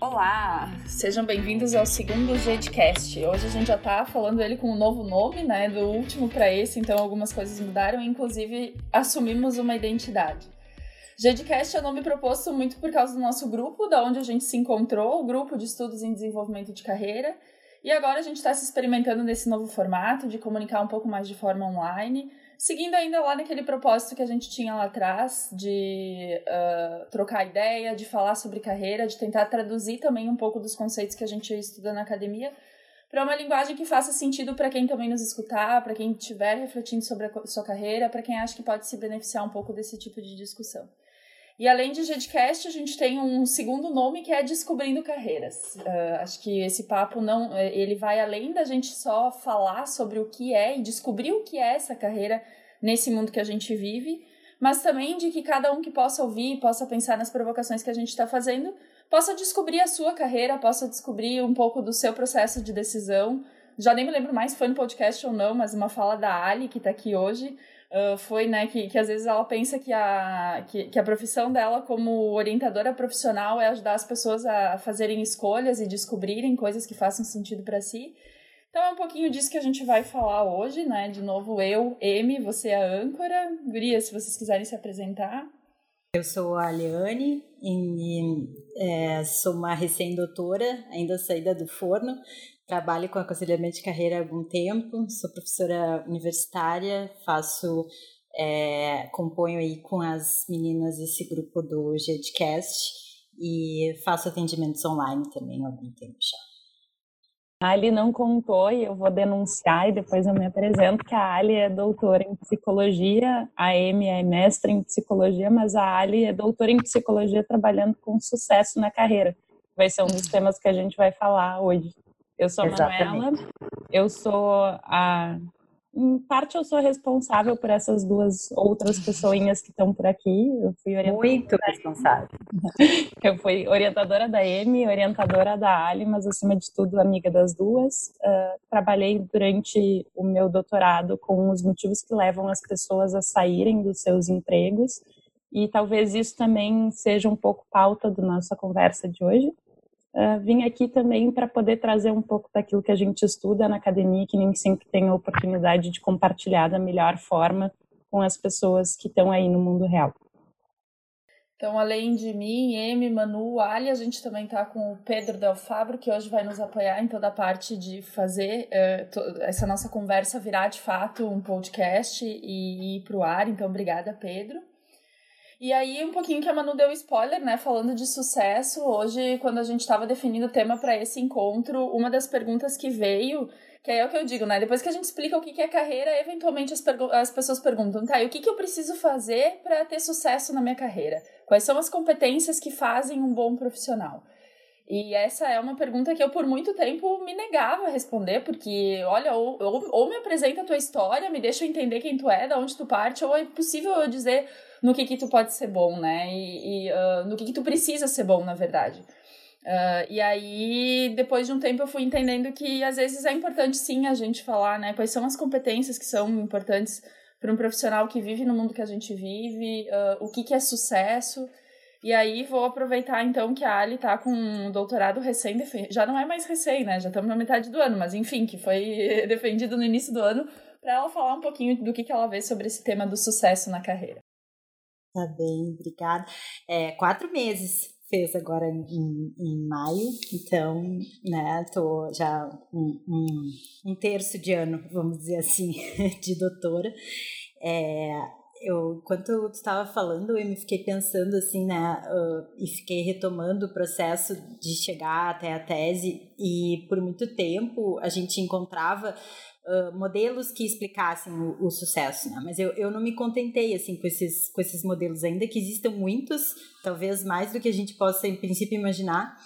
Olá, sejam bem-vindos ao segundo Gedcast. Hoje a gente já tá falando ele com um novo nome, né, do último para esse, então algumas coisas mudaram, inclusive assumimos uma identidade. Gedcast é o nome proposto muito por causa do nosso grupo, da onde a gente se encontrou, o grupo de estudos em desenvolvimento de carreira, e agora a gente está se experimentando nesse novo formato de comunicar um pouco mais de forma online, seguindo ainda lá naquele propósito que a gente tinha lá atrás de uh, trocar ideia, de falar sobre carreira, de tentar traduzir também um pouco dos conceitos que a gente estuda na academia para uma linguagem que faça sentido para quem também nos escutar, para quem estiver refletindo sobre a sua carreira, para quem acha que pode se beneficiar um pouco desse tipo de discussão. E além de Gedcast, a gente tem um segundo nome que é Descobrindo Carreiras. Uh, acho que esse papo não, eh, ele vai além da gente só falar sobre o que é e descobrir o que é essa carreira nesse mundo que a gente vive, mas também de que cada um que possa ouvir, possa pensar nas provocações que a gente está fazendo, possa descobrir a sua carreira, possa descobrir um pouco do seu processo de decisão. Já nem me lembro mais se foi no podcast ou não, mas uma fala da Ali, que está aqui hoje, uh, foi, né, que, que às vezes ela pensa que a, que, que a profissão dela como orientadora profissional é ajudar as pessoas a fazerem escolhas e descobrirem coisas que façam sentido para si. Então é um pouquinho disso que a gente vai falar hoje, né? De novo, eu, M, você é a âncora. Guria, se vocês quiserem se apresentar. Eu sou a Leane e é, sou uma recém-doutora, ainda saída do forno. Trabalho com aconselhamento de carreira há algum tempo, sou professora universitária, faço, é, componho aí com as meninas esse grupo do GEDcast e faço atendimentos online também há algum tempo já. A Ali não contou e eu vou denunciar e depois eu me apresento que a Ali é doutora em psicologia, a Amy é mestre em psicologia, mas a Ali é doutora em psicologia trabalhando com sucesso na carreira. Vai ser um dos temas que a gente vai falar hoje. Eu sou a Manuela, eu sou a. Em parte, eu sou responsável por essas duas outras pessoinhas que estão por aqui. Eu fui orientadora. Muito responsável. eu fui orientadora da Emi, orientadora da Ali, mas acima de tudo, amiga das duas. Uh, trabalhei durante o meu doutorado com os motivos que levam as pessoas a saírem dos seus empregos. E talvez isso também seja um pouco pauta da nossa conversa de hoje uh, vim aqui também para poder trazer um pouco daquilo que a gente estuda na academia, que nem sempre tem a oportunidade de compartilhar da melhor forma com as pessoas que estão aí no mundo real. Então, além de mim, M, Manu, Ali, a gente também está com o Pedro Del Fabro, que hoje vai nos apoiar em toda a parte de fazer uh, essa nossa conversa virar de fato um podcast e ir para o ar. Então, obrigada, Pedro. E aí, um pouquinho que a Manu deu spoiler, né? Falando de sucesso, hoje, quando a gente estava definindo o tema para esse encontro, uma das perguntas que veio, que é o que eu digo, né? Depois que a gente explica o que é carreira, eventualmente as, as pessoas perguntam, tá, e o que, que eu preciso fazer para ter sucesso na minha carreira? Quais são as competências que fazem um bom profissional? E essa é uma pergunta que eu, por muito tempo, me negava a responder, porque, olha, ou, ou, ou, me apresenta a tua história, me deixa entender quem tu é, da onde tu parte, ou é possível eu dizer no que que tu pode ser bom, né? E, e uh, no que que tu precisa ser bom, na verdade. Uh, e aí, depois de um tempo, eu fui entendendo que às vezes é importante sim a gente falar, né? Quais são as competências que são importantes para um profissional que vive no mundo que a gente vive, uh, o que, que é sucesso. E aí vou aproveitar então que a Ali tá com um doutorado recém já não é mais recém, né? Já estamos na metade do ano, mas enfim, que foi defendido no início do ano, para ela falar um pouquinho do que, que ela vê sobre esse tema do sucesso na carreira. Tá bem, obrigada. É, quatro meses fez agora em, em maio, então, né, tô já um, um, um, terço de ano, vamos dizer assim, de doutora. É, eu, enquanto tu estava falando, eu me fiquei pensando assim, né, uh, e fiquei retomando o processo de chegar até a tese, e por muito tempo a gente encontrava modelos que explicassem o, o sucesso, né? Mas eu, eu não me contentei, assim, com esses, com esses modelos, ainda que existam muitos, talvez mais do que a gente possa, em princípio, imaginar,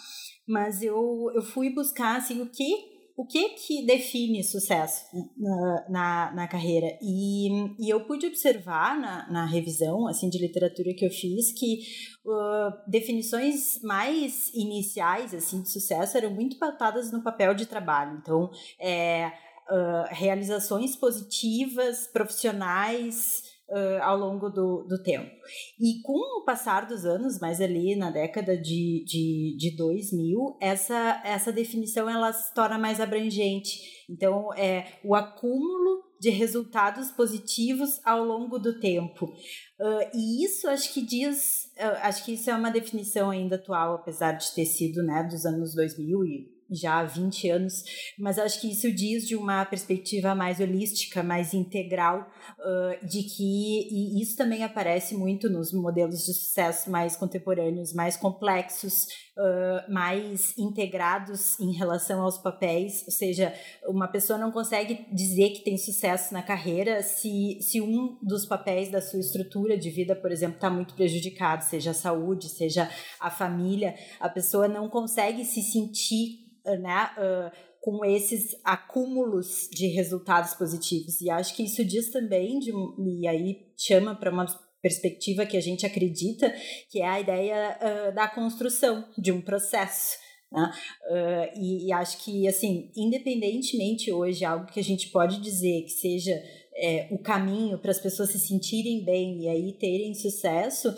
mas eu, eu fui buscar, assim, o que o que que define sucesso na, na, na carreira? E, e eu pude observar na, na revisão assim de literatura que eu fiz que uh, definições mais iniciais assim de sucesso eram muito pautadas no papel de trabalho. Então é uh, realizações positivas, profissionais, uh, ao longo do, do tempo. E com o passar dos anos, mais ali na década de, de, de 2000, essa, essa definição ela se torna mais abrangente. Então, é o acúmulo de resultados positivos ao longo do tempo. Uh, e isso acho que diz, uh, acho que isso é uma definição ainda atual, apesar de ter sido né, dos anos 2000 e já há 20 anos, mas acho que isso diz de uma perspectiva mais holística, mais integral, uh, de que, e isso também aparece muito nos modelos de sucesso mais contemporâneos, mais complexos, uh, mais integrados em relação aos papéis, ou seja, uma pessoa não consegue dizer que tem sucesso na carreira se, se um dos papéis da sua estrutura de vida, por exemplo, está muito prejudicado, seja a saúde, seja a família, a pessoa não consegue se sentir né, uh, com esses acúmulos de resultados positivos. E acho que isso diz também, de, e aí chama para uma perspectiva que a gente acredita, que é a ideia uh, da construção de um processo. Né? Uh, e, e, acho que, assim, independentemente hoje, algo que a gente pode dizer que seja é, o caminho para as pessoas se sentirem bem e aí terem sucesso,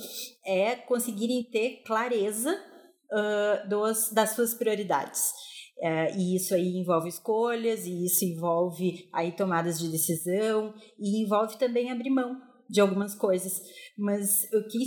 é conseguirem ter clareza uh, dos, das suas prioridades. É, e isso aí envolve escolhas, e isso envolve aí tomadas de decisão, e envolve também abrir mão de algumas coisas. Mas o que,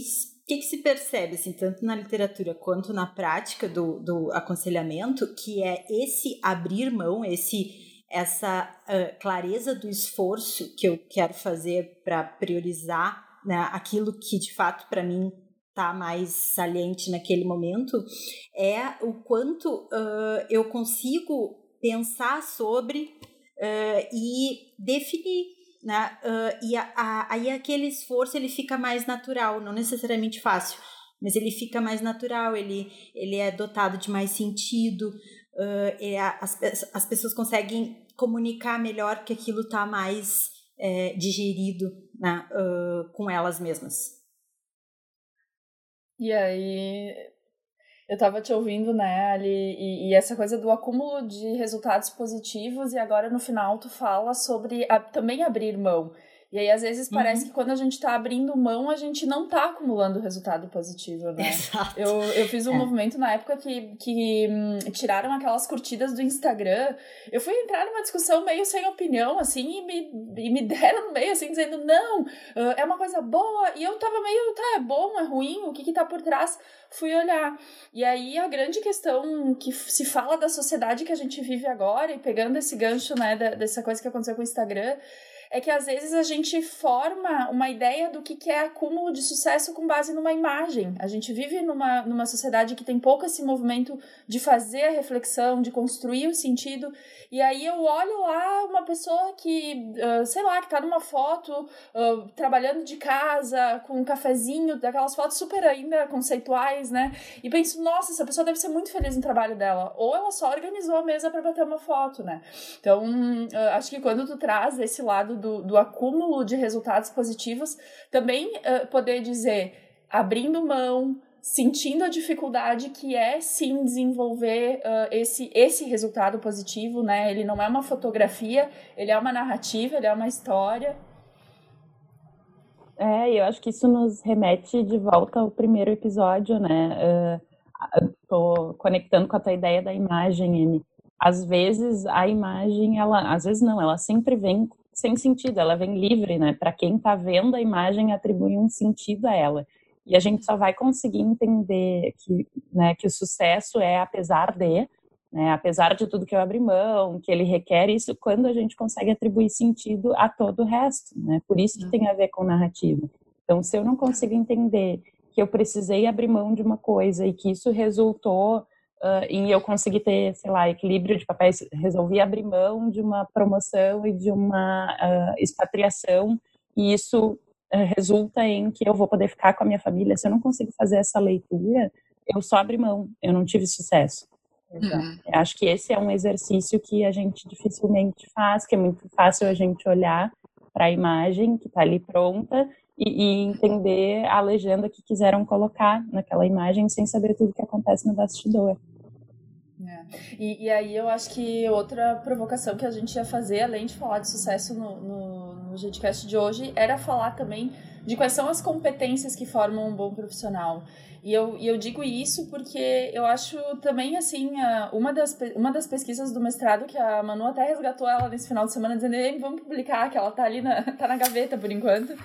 que, que se percebe, assim, tanto na literatura quanto na prática do, do aconselhamento, que é esse abrir mão, esse essa uh, clareza do esforço que eu quero fazer para priorizar né, aquilo que de fato para mim tá mais saliente naquele momento é o quanto uh, eu consigo pensar sobre uh, e definir né? Uh, e a, a, aí aquele esforço ele fica mais natural, não necessariamente fácil, mas ele fica mais natural, ele, ele é dotado de mais sentido, uh, é, as, as pessoas conseguem comunicar melhor porque aquilo está mais é, digerido né? uh, com elas mesmas. E aí, eu tava te ouvindo, né, ali, e, e, essa coisa do acúmulo de resultados positivos, e agora no final tu fala sobre a, também abrir mão. E aí, às vezes, parece uhum. que quando a gente está abrindo mão, a gente não está acumulando resultado positivo, né? Exato. Eu, eu fiz um é. movimento na época que, que hum, tiraram aquelas curtidas do Instagram. Eu fui entrar numa discussão meio sem opinião, assim, e me, e me deram no meio, assim, dizendo, não, é uma coisa boa. E eu tava meio, tá, é bom, é ruim, o que que tá por trás? Fui olhar. E aí, a grande questão que se fala da sociedade que a gente vive agora, e pegando esse gancho, né, dessa coisa que aconteceu com o Instagram, é que às vezes a gente forma uma ideia do que é acúmulo de sucesso com base numa imagem. A gente vive numa, numa sociedade que tem pouco esse movimento de fazer a reflexão, de construir o sentido. E aí eu olho lá uma pessoa que, uh, sei lá, que tá numa foto, uh, trabalhando de casa, com um cafezinho, daquelas fotos super ainda conceituais, né? E penso, nossa, essa pessoa deve ser muito feliz no trabalho dela. Ou ela só organizou a mesa para bater uma foto, né? Então, uh, acho que quando tu traz esse lado do, do acúmulo de resultados positivos, também uh, poder dizer, abrindo mão, sentindo a dificuldade que é sim desenvolver uh, esse, esse resultado positivo, né? Ele não é uma fotografia, ele é uma narrativa, ele é uma história. É, eu acho que isso nos remete de volta ao primeiro episódio, né? Uh, conectando com a tua ideia da imagem, Amy. Às vezes a imagem, ela, às vezes não, ela sempre vem sem sentido, ela vem livre, né? Para quem está vendo a imagem, atribui um sentido a ela. E a gente só vai conseguir entender que, né, que o sucesso é apesar de, né, apesar de tudo que eu abri mão, que ele requer isso, quando a gente consegue atribuir sentido a todo o resto, né? Por isso que tem a ver com narrativa. Então, se eu não consigo entender que eu precisei abrir mão de uma coisa e que isso resultou uh, em eu conseguir ter, sei lá, equilíbrio de papéis, resolvi abrir mão de uma promoção e de uma uh, expatriação, e isso uh, resulta em que eu vou poder ficar com a minha família. Se eu não consigo fazer essa leitura, eu só abri mão, eu não tive sucesso. Então, uhum. Acho que esse é um exercício que a gente dificilmente faz, que é muito fácil a gente olhar para a imagem que está ali pronta e, e, entender a legenda que quiseram colocar naquela imagem sem saber tudo que acontece no bastidor. É. E, e, aí eu acho que outra provocação que a gente ia fazer, além de falar de sucesso no, no, no de hoje, era falar também de quais são as competências que formam um bom profissional. E eu, e eu digo isso porque eu acho também, assim, uma das, uma das pesquisas do mestrado que a Manu até resgatou ela nesse final de semana, dizendo, vamos publicar, que ela tá ali na, tá na gaveta por enquanto.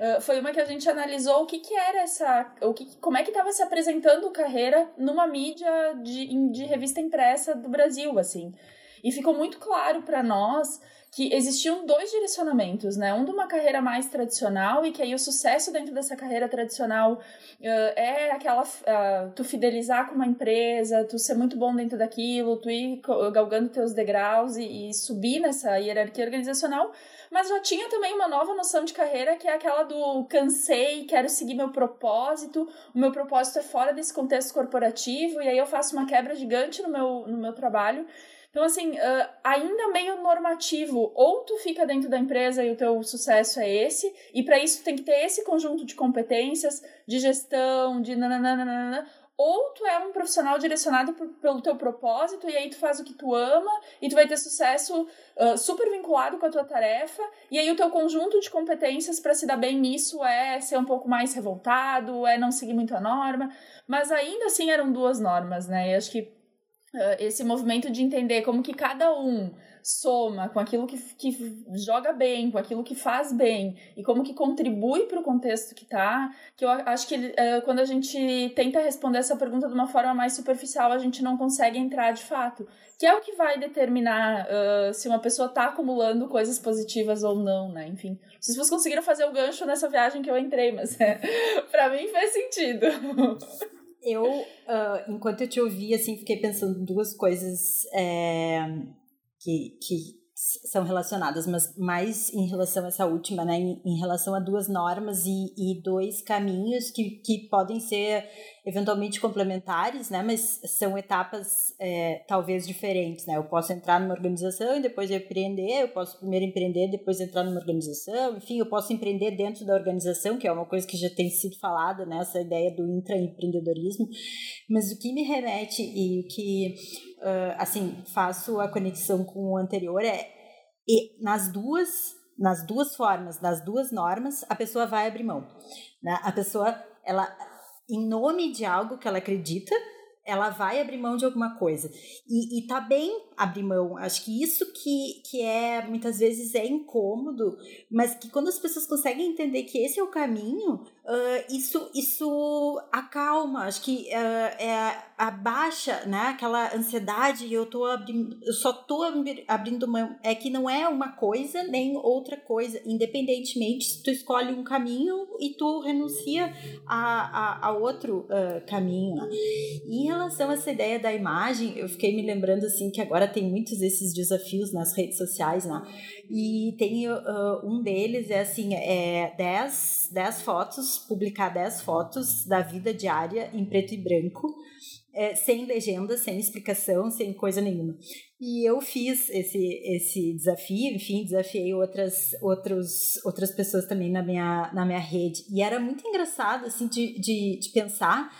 Uh, foi uma que a gente analisou o que, que era essa. O que, como é que estava se apresentando carreira numa mídia de, de revista impressa do Brasil, assim. E ficou muito claro para nós que existiam dois direcionamentos, né? Um de uma carreira mais tradicional e que aí o sucesso dentro dessa carreira tradicional uh, é aquela uh, tu fidelizar com uma empresa, tu ser muito bom dentro daquilo, tu ir galgando teus degraus e, e subir nessa hierarquia organizacional, mas já tinha também uma nova noção de carreira que é aquela do cansei, quero seguir meu propósito, o meu propósito é fora desse contexto corporativo e aí eu faço uma quebra gigante no meu, no meu trabalho. Então, assim, uh, ainda meio normativo, ou tu fica dentro da empresa e o teu sucesso é esse, e para isso tem que ter esse conjunto de competências, de gestão, de nananana, ou tu é um profissional direcionado por, pelo teu propósito e aí tu faz o que tu ama e tu vai ter sucesso uh, super vinculado com a tua tarefa e aí o teu conjunto de competências para se dar bem nisso é ser um pouco mais revoltado, é não seguir muito a norma, mas ainda assim eram duas normas, né? E acho que uh, esse movimento de entender como que cada um soma com aquilo que, que joga bem, com aquilo que faz bem e como que contribui para o contexto que tá, que eu acho que uh, quando a gente tenta responder essa pergunta de uma forma mais superficial, a gente não consegue entrar de fato, que é o que vai determinar uh, se uma pessoa está acumulando coisas positivas ou não, né? Enfim, não sei se vocês conseguiram fazer o gancho nessa viagem que eu entrei, mas é, para mim fez sentido. Eu, uh, enquanto eu te ouvi, assim, fiquei pensando duas coisas é, que, que são relacionadas, mas mais em relação a essa última, né, em, em relação a duas normas e, e, dois caminhos que, que podem ser eventualmente complementares, né, mas são etapas é, talvez diferentes, né, eu posso entrar numa organização e depois empreender, eu posso primeiro empreender, depois entrar numa organização, enfim, eu posso empreender dentro da organização, que é uma coisa que já tem sido falada, né, essa ideia do intraempreendedorismo, mas o que me remete e o que uh, assim, faço a conexão com o anterior é e nas duas nas duas formas, nas duas normas, a pessoa vai abrir mão. Né? A pessoa, ela, em nome de algo que ela acredita, ela vai abrir mão de alguma coisa. E, e tá bem abrir mão. Acho que isso que, que é, muitas vezes, é incômodo, mas que quando as pessoas conseguem entender que esse é o caminho, uh, isso, isso acalma. Acho que uh, é, abaixa né, aquela ansiedade. Eu, tô abrindo, eu só tô abrindo mão. É que não é uma coisa nem outra coisa. Independentemente se tu escolhe um caminho e tu renuncia a, a, a outro uh, caminho. Né? E relação a essa ideia da imagem, eu fiquei me lembrando assim que agora tem muitos desses desafios nas redes sociais, né? E tem uh, um deles é assim, é 10, 10 fotos, publicar 10 fotos da vida diária em preto e branco, é, sem legenda, sem explicação, sem coisa nenhuma. E eu fiz esse, esse desafio, enfim, desafiei outras, outros, outras pessoas também na minha, na minha rede. E era muito engraçado, assim, de, de, de pensar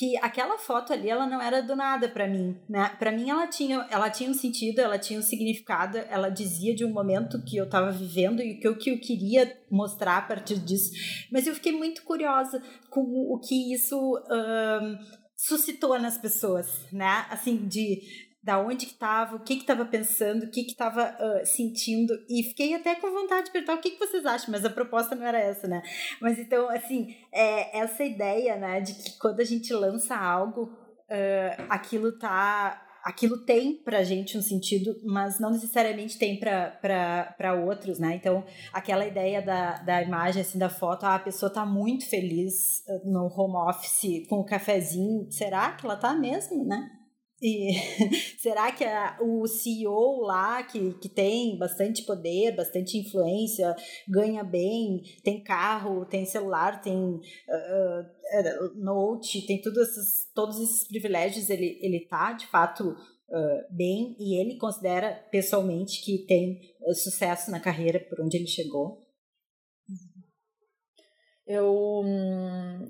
que aquela foto ali ela não era do nada para mim, né? Para mim ela tinha, ela tinha um sentido, ela tinha um significado, ela dizia de um momento que eu estava vivendo e que eu, que eu queria mostrar a partir disso. Mas eu fiquei muito curiosa com o que isso suscitou nas pessoas, né? Assim, de da onde que estava, o que que estava pensando, o que que estava uh, sentindo e fiquei até com vontade de perguntar o que que vocês acham, mas a proposta não era essa, né? Mas então, assim, é, essa ideia, né, de que quando a gente lança algo, uh, aquilo tá aquilo tem pra gente um sentido, mas não necessariamente tem para outros, né? Então, aquela ideia da, da imagem, assim, da foto, ah, a pessoa tá muito feliz no home office com o cafezinho, será que ela tá mesmo, né? E será que a, o CEO lá, que, que tem bastante poder, bastante influência, ganha bem, tem carro, tem celular, tem uh, note, tem tudo esses, todos esses privilégios, ele, ele tá de fato uh, bem e ele considera pessoalmente que tem uh, sucesso na carreira por onde ele chegou? Eu,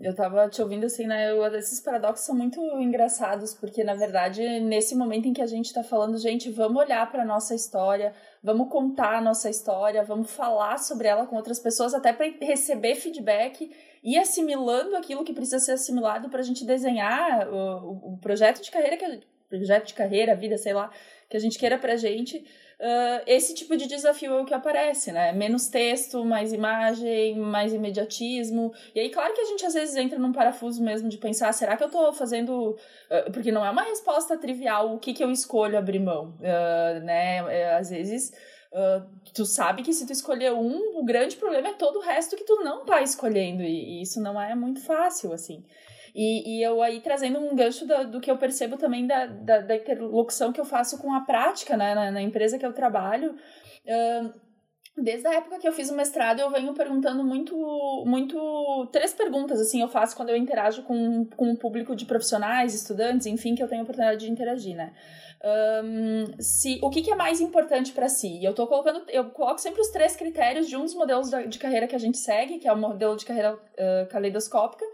eu tava te ouvindo assim, né? Eu, esses paradoxos são muito engraçados, porque na verdade, nesse momento em que a gente tá falando, gente, vamos olhar para nossa história, vamos contar a nossa história, vamos falar sobre ela com outras pessoas, até para receber feedback e assimilando aquilo que precisa ser assimilado para a gente desenhar o, o, projeto de carreira, que, projeto de carreira, vida, sei lá, que a gente queira pra gente uh, esse tipo de desafio é o que aparece, né? Menos texto, mais imagem, mais imediatismo. E aí, claro que a gente às vezes entra num parafuso mesmo de pensar, será que eu tô fazendo. Uh, porque não é uma resposta trivial o que, que eu escolho abrir mão, uh, né? É, às vezes. Uh, tu sabe que se tu escolher um, o grande problema é todo o resto que tu não tá escolhendo, e, e isso não é muito fácil, assim. E, e eu aí trazendo um gancho do, do que eu percebo também da, da, da, interlocução que eu faço com a prática, né, na, na empresa que eu trabalho. Uh, Desde a época que eu fiz o mestrado, eu venho perguntando muito, muito. Três perguntas, assim, eu faço quando eu interajo com, com um público de profissionais, estudantes, enfim, que eu tenho a oportunidade de interagir, né? Um, se, o que, que é mais importante para si? Eu tô colocando, eu coloco sempre os três critérios de um dos modelos de carreira que a gente segue, que é o modelo de carreira uh, caleidoscópica,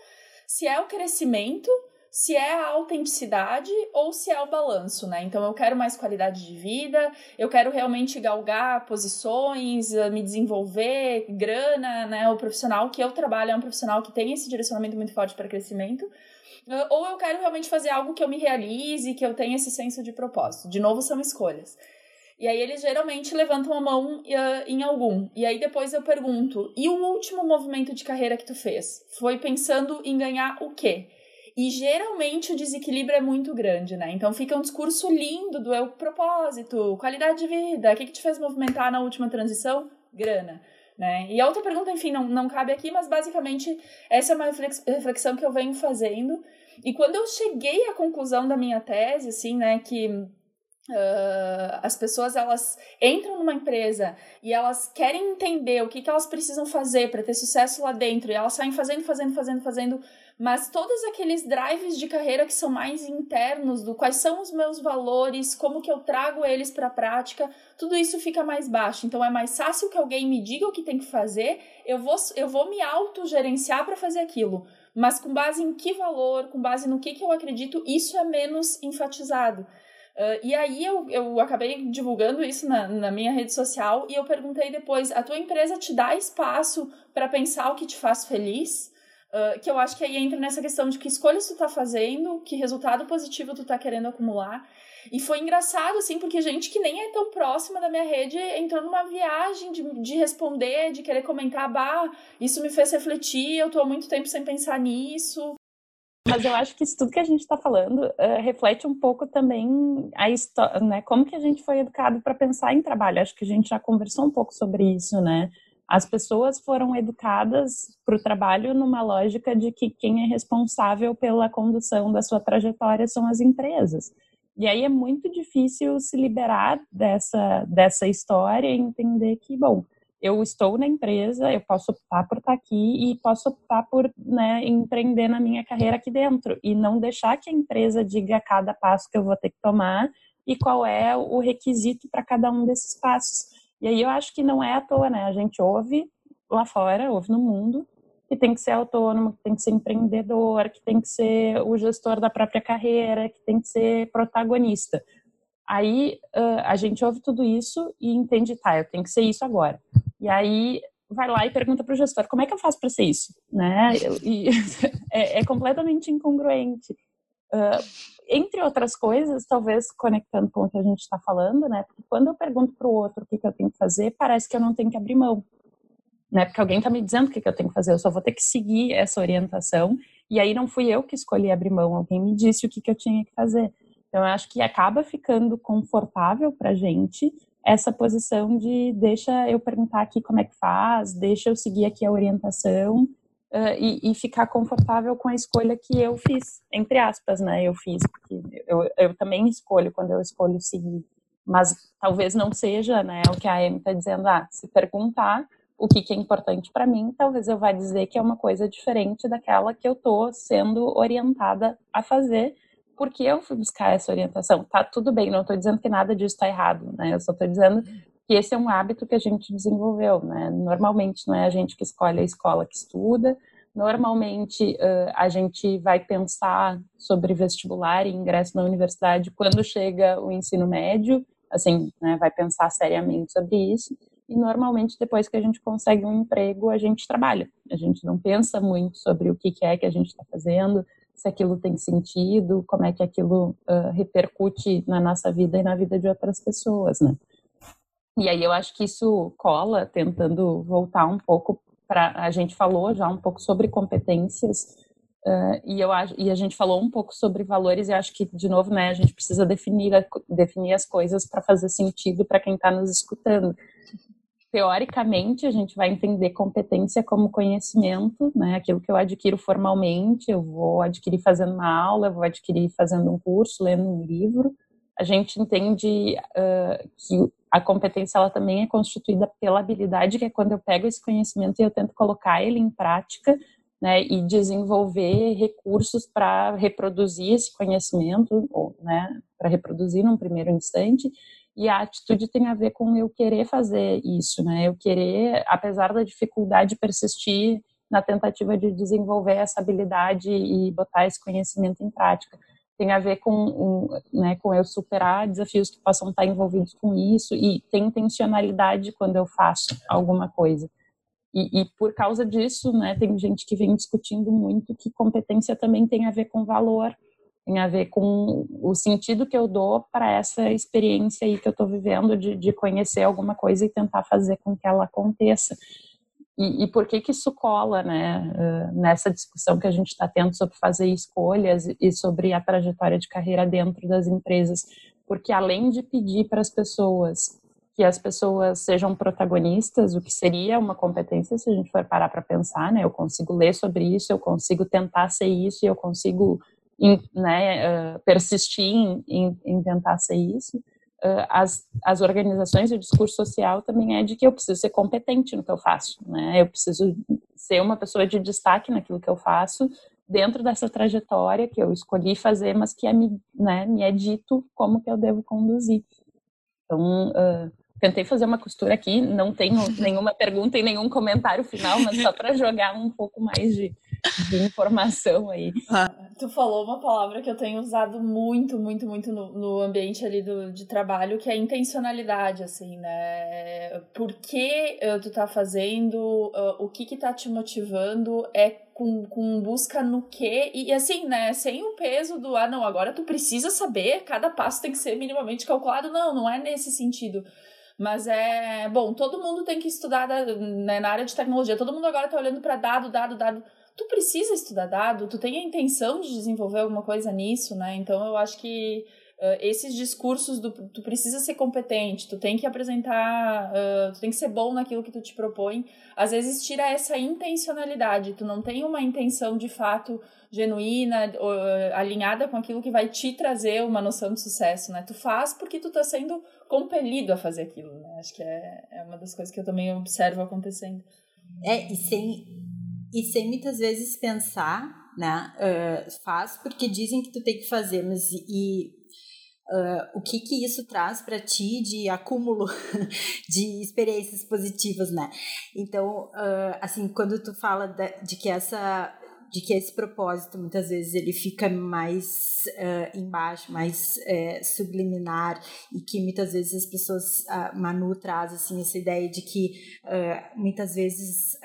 se é o crescimento, se é a autenticidade ou se é o balanço, né? Então eu quero mais qualidade de vida, eu quero realmente galgar posições, eh, me desenvolver, grana, né? O profissional que eu trabalho é um profissional que tem esse direcionamento muito forte para crescimento. Eh, ou eu quero realmente fazer algo que eu me realize, que eu tenha esse senso de propósito. De novo, são escolhas. E aí eles geralmente levantam a mão uh, em algum. E aí depois eu pergunto: e o último movimento de carreira que tu fez? Foi pensando em ganhar o quê? E geralmente o desequilíbrio é muito grande, né? Então fica um discurso lindo do eu propósito, qualidade de vida, o que, que te fez movimentar na última transição? Grana. Né? E a outra pergunta, enfim, não, não cabe aqui, mas basicamente essa é uma reflexão que eu venho fazendo. E quando eu cheguei à conclusão da minha tese, assim, né, que Uh, as pessoas elas entram numa empresa e elas querem entender o que, que elas precisam fazer para ter sucesso lá dentro e elas saem fazendo, fazendo, fazendo, fazendo, mas todos aqueles drives de carreira que são mais internos do quais são os meus valores, como que eu trago eles para a prática, tudo isso fica mais baixo. Então é mais fácil que alguém me diga o que tem que fazer, eu vou, eu vou me autogerenciar para fazer aquilo. Mas com base em que valor, com base no que, que eu acredito, isso é menos enfatizado. Uh, e aí eu, eu acabei divulgando isso na, na minha rede social e eu perguntei depois: a tua empresa te dá espaço para pensar o que te faz feliz? Uh, que eu acho que aí entra nessa questão de que escolhas tu tá fazendo, que resultado positivo tu tá querendo acumular. E foi engraçado, assim, porque gente que nem é tão próxima da minha rede entrou numa viagem de, de responder, de querer comentar, bah, isso me fez refletir, eu tô há muito tempo sem pensar nisso. Mas eu acho que isso tudo que a gente está falando uh, reflete um pouco também a história, né? Como que a gente foi educado para pensar em trabalho. Acho que a gente já conversou um pouco sobre isso, né? As pessoas foram educadas para o trabalho numa lógica de que quem é responsável pela condução da sua trajetória são as empresas. E aí é muito difícil se liberar dessa, dessa história e entender que, bom, eu estou na empresa, eu posso optar por estar aqui e posso optar por né, empreender na minha carreira aqui dentro e não deixar que a empresa diga cada passo que eu vou ter que tomar e qual é o requisito para cada um desses passos. E aí eu acho que não é à toa, né? A gente ouve lá fora, ouve no mundo, que tem que ser autônomo, que tem que ser empreendedor, que tem que ser o gestor da própria carreira, que tem que ser protagonista. Aí a gente ouve tudo isso e entende, tá, eu tenho que ser isso agora. E aí vai lá e pergunta para o gestor, como é que eu faço para ser isso? Né? E, é, é, completamente incongruente. Uh, entre outras coisas, talvez conectando com o que a gente está falando, né? Porque quando eu pergunto para o outro o que, que eu tenho que fazer, parece que eu não tenho que abrir mão. Né? Porque alguém está me dizendo o que, que eu tenho que fazer, eu só vou ter que seguir essa orientação. E aí não fui eu que escolhi abrir mão, alguém me disse o que, que eu tinha que fazer. Então, eu acho que acaba ficando confortável para gente essa posição de deixa eu perguntar aqui como é que faz, deixa eu seguir aqui a orientação uh, e, e, ficar confortável com a escolha que eu fiz, entre aspas, né? Eu fiz, porque eu, eu também escolho quando eu escolho seguir, mas talvez não seja, né? O que a Amy está dizendo, ah, se perguntar o que, que é importante para mim, talvez eu vá dizer que é uma coisa diferente daquela que eu estou sendo orientada a fazer, porque eu fui buscar essa orientação. Tá tudo bem, não estou dizendo que nada disso está errado, né? Eu só estou dizendo que esse é um hábito que a gente desenvolveu, né? Normalmente não é a gente que escolhe a escola que estuda, Normalmente, uh, a gente vai pensar sobre vestibular e ingresso na universidade quando chega o ensino médio, assim, né, vai pensar seriamente sobre isso. E normalmente, depois que a gente consegue um emprego, a gente trabalha. A gente não pensa muito sobre o que é que a gente está fazendo, se aquilo tem sentido, como é que aquilo uh, repercute na nossa vida e na vida de outras pessoas, né? E aí eu acho que isso cola, tentando voltar um pouco para a gente falou já um pouco sobre competências uh, e eu e a gente falou um pouco sobre valores e acho que de novo né a gente precisa definir definir as coisas para fazer sentido para quem está nos escutando teoricamente a gente vai entender competência como conhecimento né? Aquilo que eu adquiro formalmente eu vou adquirir fazendo uma aula eu vou adquirir fazendo um curso lendo um livro. A gente entende uh, que a competência ela também é constituída pela habilidade, que é quando eu pego esse conhecimento e eu tento colocar ele em prática, né, e desenvolver recursos para reproduzir esse conhecimento, ou, né, para reproduzir num primeiro instante, e a atitude tem a ver com eu querer fazer isso, né, eu querer, apesar da dificuldade, persistir na tentativa de desenvolver essa habilidade e botar esse conhecimento em prática tem a ver com, um, né, com eu superar desafios que possam estar envolvidos com isso e ter intencionalidade quando eu faço alguma coisa. E, e, por causa disso, né, tem gente que vem discutindo muito que competência também tem a ver com valor, tem a ver com o sentido que eu dou para essa experiência aí que eu estou vivendo de, de conhecer alguma coisa e tentar fazer com que ela aconteça. E, e, por que que isso cola, né, nessa discussão que a gente está tendo sobre fazer escolhas e sobre a trajetória de carreira dentro das empresas? Porque além de pedir para as pessoas que as pessoas sejam protagonistas, o que seria uma competência se a gente for parar para pensar, né? Eu consigo ler sobre isso, eu consigo tentar ser isso, eu consigo, né, persistir em, em, em tentar ser isso as, as organizações e o discurso social também é de que eu preciso ser competente no que eu faço, né? Eu preciso ser uma pessoa de destaque naquilo que eu faço dentro dessa trajetória que eu escolhi fazer, mas que é né, me é dito como que eu devo conduzir. Então, uh, tentei fazer uma costura aqui, não tenho nenhuma pergunta e nenhum comentário final, mas só para jogar um pouco mais de, de informação aí. Ah. Tu falou uma palavra que eu tenho usado muito, muito, muito no, no ambiente ali do, de trabalho, que é intencionalidade, assim, né? Por que uh, tu tá fazendo, uh, o que que tá te motivando, é com, com busca no quê, e, e assim, né, sem o peso do, ah, não, agora tu precisa saber, cada passo tem que ser minimamente calculado, não, não é nesse sentido. Mas é. Bom, todo mundo tem que estudar né, na área de tecnologia. Todo mundo agora está olhando para dado, dado, dado. Tu precisa estudar dado, tu tem a intenção de desenvolver alguma coisa nisso, né? Então eu acho que uh, esses discursos do tu precisa ser competente, tu tem que apresentar, uh, tu tem que ser bom naquilo que tu te propõe, às vezes tira essa intencionalidade, tu não tem uma intenção de fato genuína, uh, alinhada com aquilo que vai te trazer uma noção de sucesso, né? Tu faz porque tu tá sendo compelido a fazer aquilo, né? Acho que é, é uma das coisas que eu também observo acontecendo. É, e sem, e sem muitas vezes pensar, né? Uh, faz porque dizem que tu tem que fazer, mas e, uh, o que que isso traz para ti de acúmulo de experiências positivas, né? Então, uh, assim, quando tu fala de, de que essa de que esse propósito muitas vezes ele fica mais uh, embaixo, mais uh, subliminar e que muitas vezes as pessoas, uh, Manu traz assim essa ideia de que uh, muitas vezes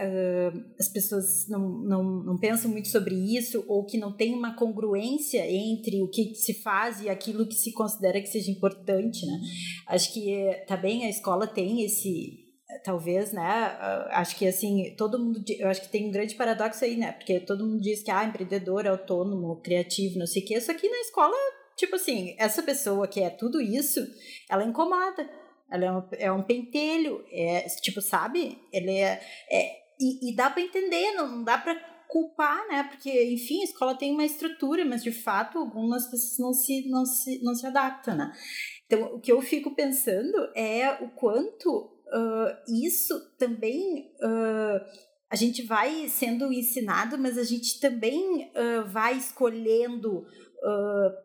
as pessoas não, não, não pensam muito sobre isso ou que não tem uma congruência entre o que se faz e aquilo que se considera que seja importante, né? Acho que também a escola tem esse talvez, né? Acho que assim, todo mundo, eu acho que tem um grande paradoxo aí, né? Porque todo mundo diz que ah, empreendedor, autônomo, criativo, não sei o quê. Isso aqui na escola, tipo assim, essa pessoa que é tudo isso, ela incomoda. Ela é um, é um pentelho, é, tipo, sabe? Ele é, é e, e dá para entender, não dá para culpar, né? Porque, enfim, a escola tem uma estrutura, mas de fato algumas pessoas não se, não se, não se adaptam, né? Então, o que eu fico pensando é o quanto uh, isso também uh, a gente vai sendo ensinado, mas a gente também uh, vai escolhendo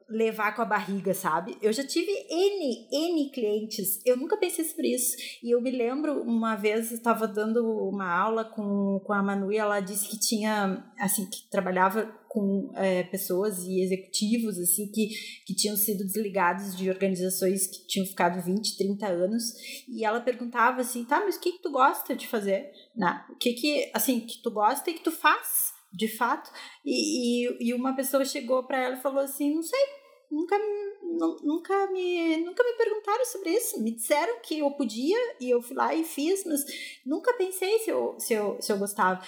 levar com a barriga, sabe? Eu já tive N, N clientes, eu nunca pensei sobre isso. E eu me lembro, uma vez, estava dando uma aula com, com a Manu e ela disse que tinha, assim, que trabalhava com é, pessoas e executivos, assim, que, que tinham sido desligados de organizações que tinham ficado 20, 30 anos. E ela perguntava assim, tá, mas o que, que tu gosta de fazer? Né? O que que, assim, que tu gosta e que tu faz? de fato. E, e, e uma pessoa chegou para ela e falou assim: não sei, nunca, nunca, me, nunca me perguntaram sobre isso. Me disseram que eu podia e eu fui lá e fiz, mas nunca pensei se eu, se eu, se eu gostava.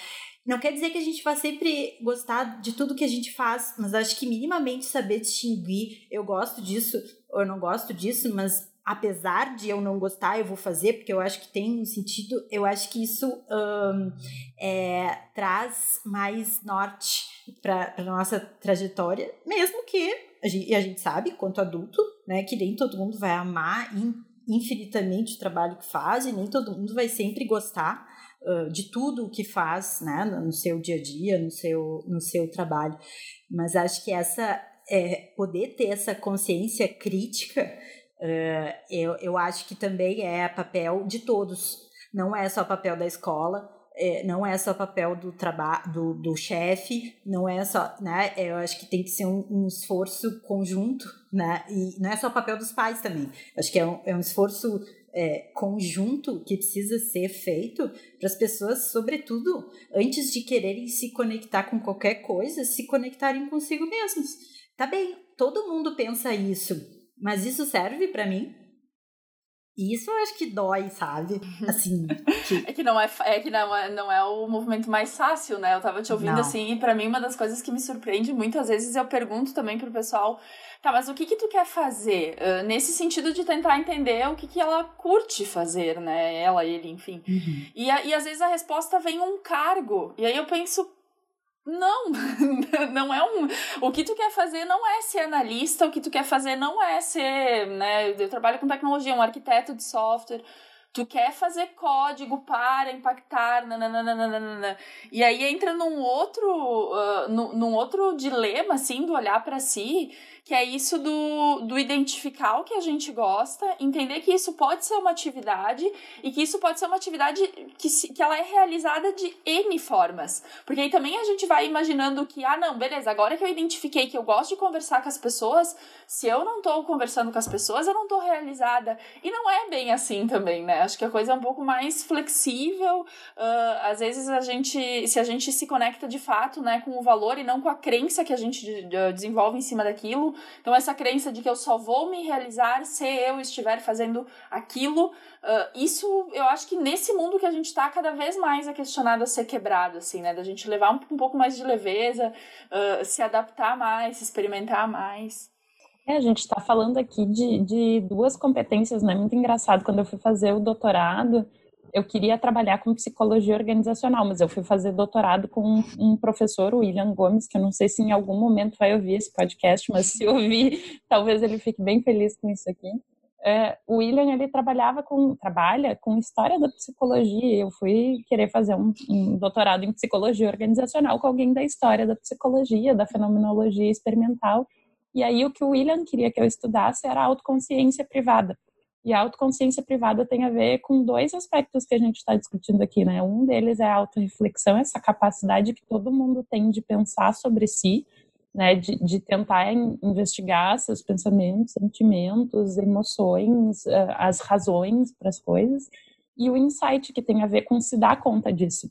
Não quer dizer que a gente vai sempre gostar de tudo que a gente faz, mas acho que minimamente saber distinguir, eu gosto disso eu não gosto disso, mas apesar de eu não gostar, eu vou fazer, porque eu acho que tem um sentido, eu acho que isso um, é, traz mais norte para a nossa trajetória, mesmo que a gente, e a gente sabe, quanto adulto, né, que nem todo mundo vai amar infinitamente o trabalho que faz e nem todo mundo vai sempre gostar de tudo o que faz né, no seu dia a dia, no seu, no seu trabalho. Mas acho que essa é, poder ter essa consciência crítica eu, eu acho que também é papel de todos, não é só papel da escola, é, não é só papel do trabalho do, do chefe, não é só, né? Eu acho que tem que ser um, um, esforço conjunto, né? E não é só papel dos pais também. Acho que é um, é um esforço é, conjunto que precisa ser feito para as pessoas, sobretudo, antes de quererem se conectar com qualquer coisa, se conectarem consigo mesmos. Tá bem, todo mundo pensa isso mas isso serve para mim? Isso eu acho que dói, sabe? Assim. Que... É que não é, é que não é, não é o movimento mais fácil, né? Eu tava te ouvindo não. assim, e pra mim uma das coisas que me surpreende muitas vezes eu pergunto também pro pessoal, tá, mas o que que tu quer fazer? Uh, nesse sentido de tentar entender o que que ela curte fazer, né? Ela, ele, enfim. Uhum. E, e às vezes a resposta vem um cargo. E aí eu penso, não, não é um. O que tu quer fazer não é ser analista, o que tu quer fazer não é ser, né? Eu trabalho com tecnologia, um arquiteto de software. Tu quer fazer código para impactar, nananana. E aí entra num outro, uh, num, num outro dilema, assim, do olhar para si, que é isso do, do identificar o que a gente gosta, entender que isso pode ser uma atividade e que isso pode ser uma atividade que, se, que ela é realizada de N formas. Porque aí também a gente vai imaginando que, ah, não, beleza, agora que eu identifiquei que eu gosto de conversar com as pessoas, se eu não tô conversando com as pessoas, eu não tô realizada. E não é bem assim também, né? Acho que a coisa é um pouco mais flexível. Uh, às vezes a gente, se a gente se conecta de fato, né, com o valor e não com a crença que a gente desenvolve em cima daquilo, então, essa crença de que eu só vou me realizar se eu estiver fazendo aquilo, uh, isso eu acho que nesse mundo que a gente está, cada vez mais é questionado a ser quebrado, assim, né? Da gente levar um, um pouco mais de leveza, uh, se adaptar mais, se experimentar mais. É, a gente está falando aqui de, de duas competências, né? Muito engraçado. Quando eu fui fazer o doutorado, eu queria trabalhar com psicologia organizacional, mas eu fui fazer doutorado com um, professor, o William Gomes, que eu não sei se em algum momento vai ouvir esse podcast, mas se ouvir, talvez ele fique bem feliz com isso aqui. É, o William ele trabalhava com trabalha com história da psicologia. Eu fui querer fazer um, um doutorado em psicologia organizacional com alguém da história da psicologia, da fenomenologia experimental. E aí o que o William queria que eu estudasse era autoconsciência privada e a autoconsciência privada tem a ver com dois aspectos que a gente está discutindo aqui, né? Um deles é a autorreflexão, essa capacidade que todo mundo tem de pensar sobre si, né? De, de tentar investigar seus pensamentos, sentimentos, emoções, eh, as razões para as coisas. E o insight, que tem a ver com se dar conta disso.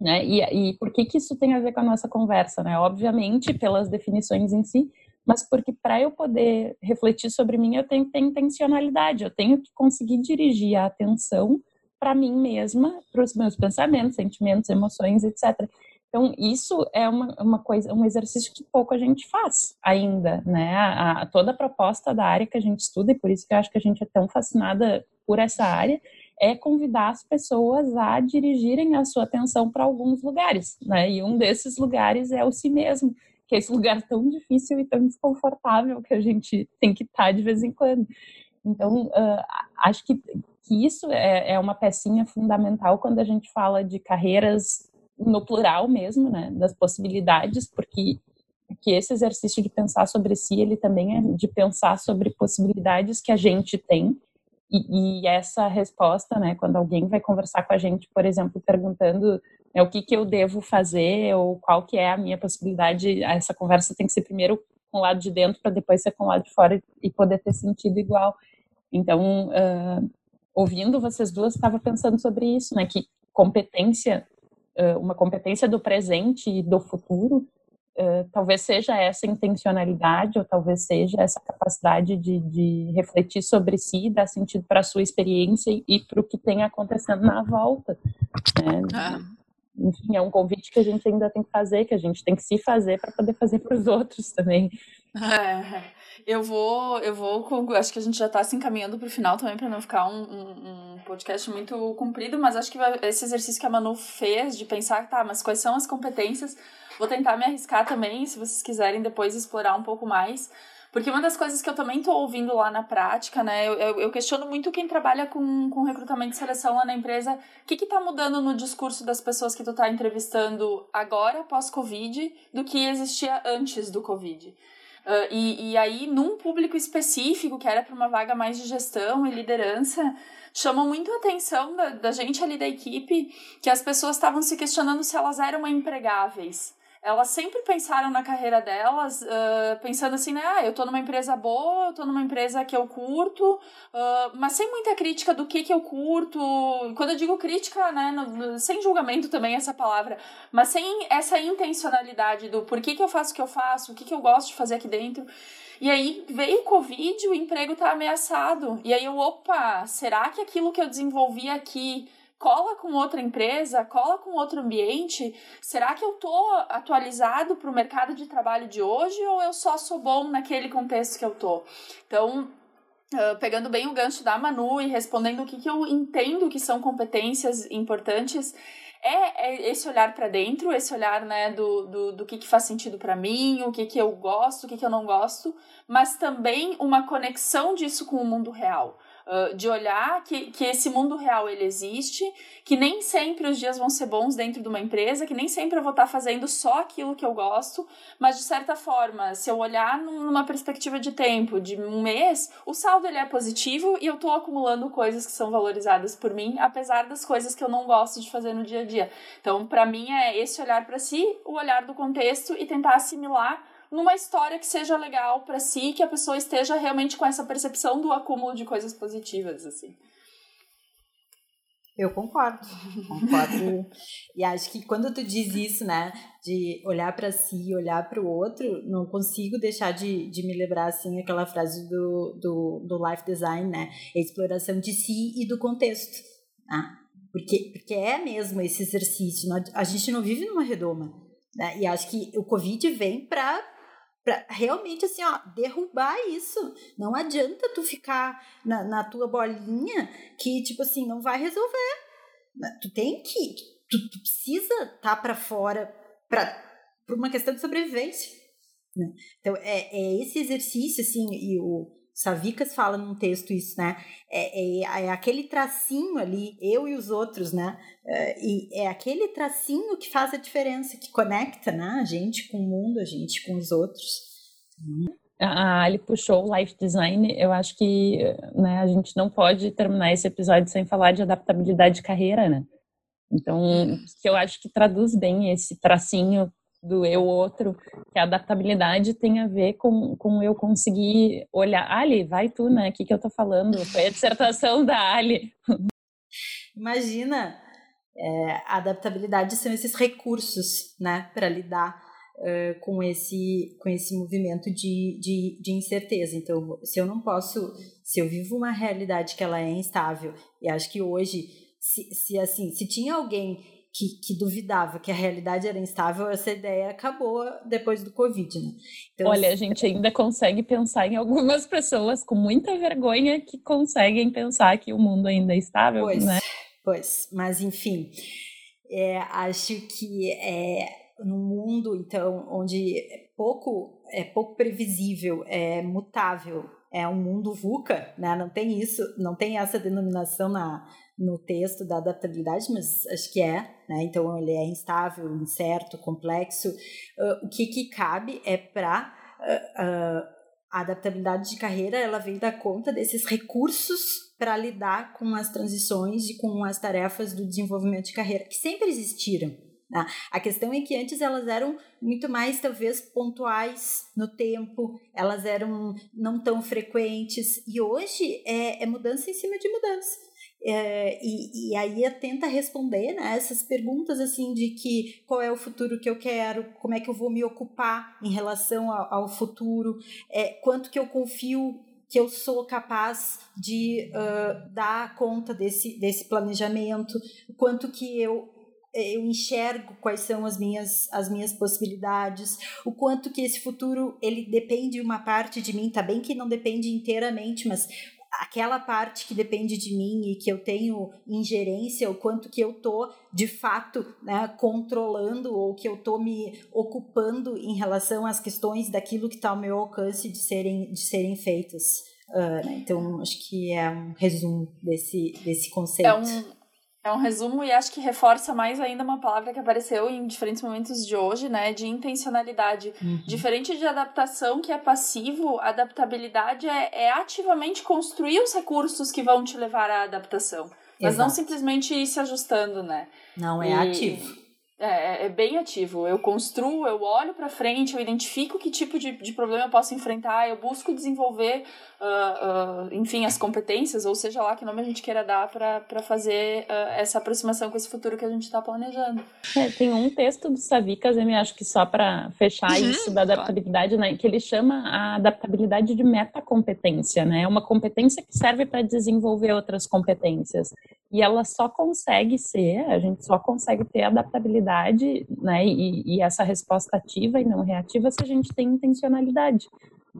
Né? E, e por que, que isso tem a ver com a nossa conversa? Né? Obviamente, pelas definições em si, mas porque para eu poder refletir sobre mim, eu tenho que ter intencionalidade, eu tenho que conseguir dirigir a atenção para mim mesma, para os meus pensamentos, sentimentos, emoções, etc. Então, isso é uma, uma coisa, um exercício que pouco a gente faz ainda, né? A, a, toda a proposta da área que a gente estuda, e por isso que eu acho que a gente é tão fascinada por essa área, é convidar as pessoas a dirigirem a sua atenção para alguns lugares, né? E um desses lugares é o si mesmo que é esse lugar tão difícil e tão desconfortável que a gente tem que estar tá de vez em quando. Então, uh, acho que, que isso é, é uma pecinha fundamental quando a gente fala de carreiras no plural mesmo, né, das possibilidades, porque que esse exercício de pensar sobre si, ele também é de pensar sobre possibilidades que a gente tem e, e, essa resposta, né, quando alguém vai conversar com a gente, por exemplo, perguntando né, o que, que eu devo fazer ou qual que é a minha possibilidade, essa conversa tem que ser primeiro com o lado de dentro para depois ser com o lado de fora e poder ter sentido igual. Então, uh, ouvindo vocês duas, estava pensando sobre isso, né, que competência, uh, uma competência do presente e do futuro, Uh, talvez seja essa intencionalidade, ou talvez seja essa capacidade de, de refletir sobre si, dar sentido para a sua experiência e para o que tem acontecendo na volta. Né? Ah. Enfim, é um convite que a gente ainda tem que fazer, que a gente tem que se fazer para poder fazer para os outros também. É, eu vou, eu vou, acho que a gente já está se encaminhando para o final também para não ficar um, um, um, podcast muito comprido, mas acho que esse exercício que a Manu fez de pensar, tá, mas quais são as competências Vou tentar me arriscar também, se vocês quiserem depois explorar um pouco mais. Porque uma das coisas que eu também estou ouvindo lá na prática, né? Eu, eu, eu, questiono muito quem trabalha com, com recrutamento e seleção lá na empresa. O que está mudando no discurso das pessoas que tu está entrevistando agora, pós-Covid, do que existia antes do Covid? Uh, e, e aí, num público específico, que era para uma vaga mais de gestão e liderança, chamou muito a atenção da, da gente ali da equipe que as pessoas estavam se questionando se elas eram empregáveis elas sempre pensaram na carreira delas, uh, pensando assim, né, ah, eu tô numa empresa boa, eu tô numa empresa que eu curto, uh, mas sem muita crítica do que que eu curto. Quando eu digo crítica, né, no, sem julgamento também essa palavra, mas sem essa intencionalidade do por que que eu faço o que eu faço, o que que eu gosto de fazer aqui dentro. E aí veio o Covid, o emprego tá ameaçado. E aí eu, opa, será que aquilo que eu desenvolvi aqui cola com outra empresa, cola com outro ambiente? Será que eu tô atualizado para o mercado de trabalho de hoje ou eu só sou bom naquele contexto que eu tô? Então, Uh, pegando bem o gancho da Manu e respondendo o que, que eu entendo que são competências importantes, é, é esse olhar para dentro, esse olhar né, do, do, do que, que faz sentido para mim, o que, que eu gosto, o que, que eu não gosto, mas também uma conexão disso com o mundo real. De olhar que, que esse mundo real ele existe, que nem sempre os dias vão ser bons dentro de uma empresa, que nem sempre eu vou estar fazendo só aquilo que eu gosto, mas de certa forma, se eu olhar numa perspectiva de tempo, de um mês, o saldo ele é positivo e eu estou acumulando coisas que são valorizadas por mim, apesar das coisas que eu não gosto de fazer no dia a dia. Então, para mim é esse olhar para si, o olhar do contexto e tentar assimilar numa história que seja legal para si, que a pessoa esteja realmente com essa percepção do acúmulo de coisas positivas, assim. Eu concordo, concordo. e acho que quando tu diz isso, né, de olhar para si, olhar para o outro, não consigo deixar de, de me lembrar, assim, aquela frase do, do, do life design, né, a exploração de si e do contexto, né? porque, porque é mesmo esse exercício, a gente não vive numa redoma, né, e acho que o Covid vem para para realmente assim, ó, derrubar isso. Não adianta tu ficar na, na tua bolinha que, tipo assim, não vai resolver. Né? Tu tem que, tu, tu precisa estar tá para fora para por uma questão de sobrevivência. Né? Então, é, é esse exercício, assim, e o Savicas fala num texto isso, né? É, é, é, aquele tracinho ali, eu e os outros, né? É, e é aquele tracinho que faz a diferença, que conecta, né? A gente com o mundo, a gente com os outros. A Ali puxou o life design. Eu acho que né, a gente não pode terminar esse episódio sem falar de adaptabilidade de carreira, né? Então, que eu acho que traduz bem esse tracinho do eu outro, que a adaptabilidade tem a ver com, com eu conseguir olhar. Ali, vai tu, né? O que, que eu tô falando? Foi a dissertação da Ali. Imagina, é, a adaptabilidade são esses recursos, né, para lidar uh, com, esse, com esse movimento de, de, de incerteza. Então, se eu não posso, se eu vivo uma realidade que ela é instável, e acho que hoje, se, se assim, se tinha alguém que, que, duvidava que a realidade era instável, essa ideia acabou depois do Covid, né? Então, Olha, a gente ainda consegue pensar em algumas pessoas com muita vergonha que conseguem pensar que o mundo ainda é estável, pois, né? Pois, mas enfim, é, acho que é num mundo então onde é pouco é pouco previsível, é mutável, é um mundo VUCA, né? Não tem isso, não tem essa denominação na no texto da adaptabilidade, mas acho que é, né? Então ele é instável, incerto, complexo. Uh, o que, que cabe é para uh, uh, a adaptabilidade de carreira, ela vem dar conta desses recursos para lidar com as transições e com as tarefas do desenvolvimento de carreira que sempre existiram. Né? A questão é que antes elas eram muito mais, talvez, pontuais no tempo, elas eram não tão frequentes, e hoje é, é mudança em cima de mudança. É, e, e, aí tenta responder né, essas perguntas assim de que qual é o futuro que eu quero, como é que eu vou me ocupar em relação ao, ao futuro, é, quanto que eu confio que eu sou capaz de uh, dar conta desse, desse planejamento, quanto que eu eu enxergo quais são as minhas, as minhas possibilidades, o quanto que esse futuro ele depende de uma parte de mim, tá bem que não depende inteiramente, mas aquela parte que depende de mim e que eu tenho ingerência, o quanto que eu tô de fato né, controlando ou que eu tô me ocupando em relação às questões daquilo que está ao meu alcance de serem, de serem feitas. Uh, né? Então, acho que é um resumo desse, desse conceito. É um, é um resumo e acho que reforça mais ainda uma palavra que apareceu em diferentes momentos de hoje, né? De intencionalidade. Uhum. Diferente de adaptação, que é passivo, adaptabilidade é, é, ativamente construir os recursos que vão te levar à adaptação. Mas Exato. não simplesmente ir se ajustando, né? Não é e... ativo. É, é, é bem ativo. Eu construo, eu olho para frente, eu identifico que tipo de, de problema eu posso enfrentar, eu busco desenvolver, uh, uh, enfim, as competências, ou seja lá que nome a gente queira dar para fazer uh, essa aproximação com esse futuro que a gente está planejando. É, tem um texto do Savicas, eu acho que só para fechar uhum, isso da adaptabilidade, né, que ele chama a adaptabilidade de metacompetência, né? É uma competência que serve para desenvolver outras competências. E ela só consegue ser, a gente só consegue ter adaptabilidade, né, e, e essa resposta ativa e não reativa se a gente tem intencionalidade.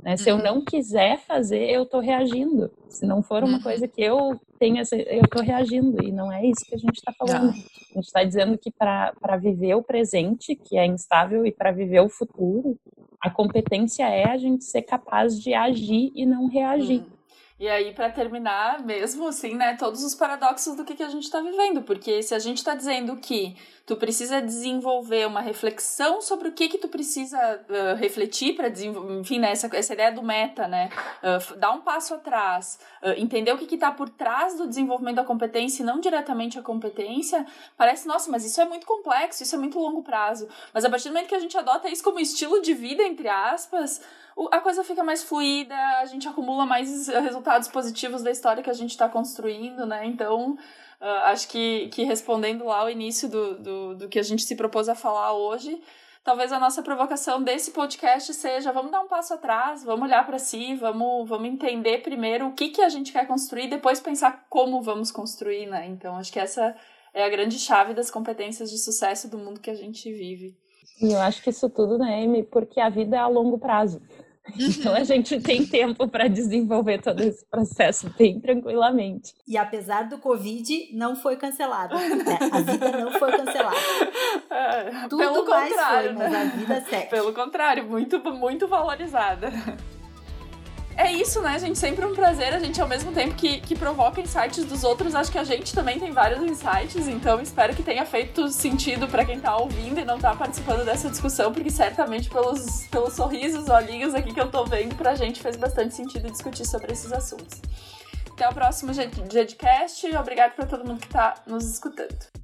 Né? Se eu não uhum. quiser fazer, eu estou reagindo. Se não for uma uhum. coisa que eu tenho, eu estou reagindo. E não é isso que a gente está falando. A gente está dizendo que para viver o presente, que é instável, e para viver o futuro, a competência é a gente ser capaz de agir e não reagir. E aí, para terminar, mesmo assim, né, todos os paradoxos do que, que a gente está vivendo. Porque se a gente está dizendo que tu precisa desenvolver uma reflexão sobre o que que tu precisa uh, refletir para desenvolver, enfim, né, essa, essa ideia do meta, né, uh, dar um passo atrás, uh, entender o que que está por trás do desenvolvimento da competência e não diretamente a competência, parece, nossa, mas isso é muito complexo, isso é muito longo prazo. Mas a partir do momento que a gente adota isso como estilo de vida, entre aspas, a coisa fica mais fluida, a gente acumula mais resultados positivos da história que a gente está construindo, né? Então, Uh, acho que, que respondendo lá ao início do, do, do que a gente se propôs a falar hoje, talvez a nossa provocação desse podcast seja vamos dar um passo atrás, vamos olhar para si, vamos, vamos entender primeiro o que, que a gente quer construir, depois pensar como vamos construir, né? Então, acho que essa é a grande chave das competências de sucesso do mundo que a gente vive. E eu acho que isso tudo, né, Amy, porque a vida é a longo prazo. Então a gente tem tempo para desenvolver todo esse processo bem tranquilamente. E apesar do Covid, não foi cancelado. Né? A vida não foi cancelada. É, Tudo Pelo contrário, foi, né? mas a vida segue. Pelo contrário, muito, muito valorizada. É isso, né, gente? Sempre um prazer. A gente, ao mesmo tempo que, que provoca insights dos outros, acho que a gente também tem vários insights. Então, espero que tenha feito sentido para quem tá ouvindo e não tá participando dessa discussão, porque certamente pelos, pelos sorrisos, olhinhos aqui que eu tô vendo, pra gente fez bastante sentido discutir sobre esses assuntos. Até o próximo Gedcast. Obrigado para todo mundo que tá nos escutando.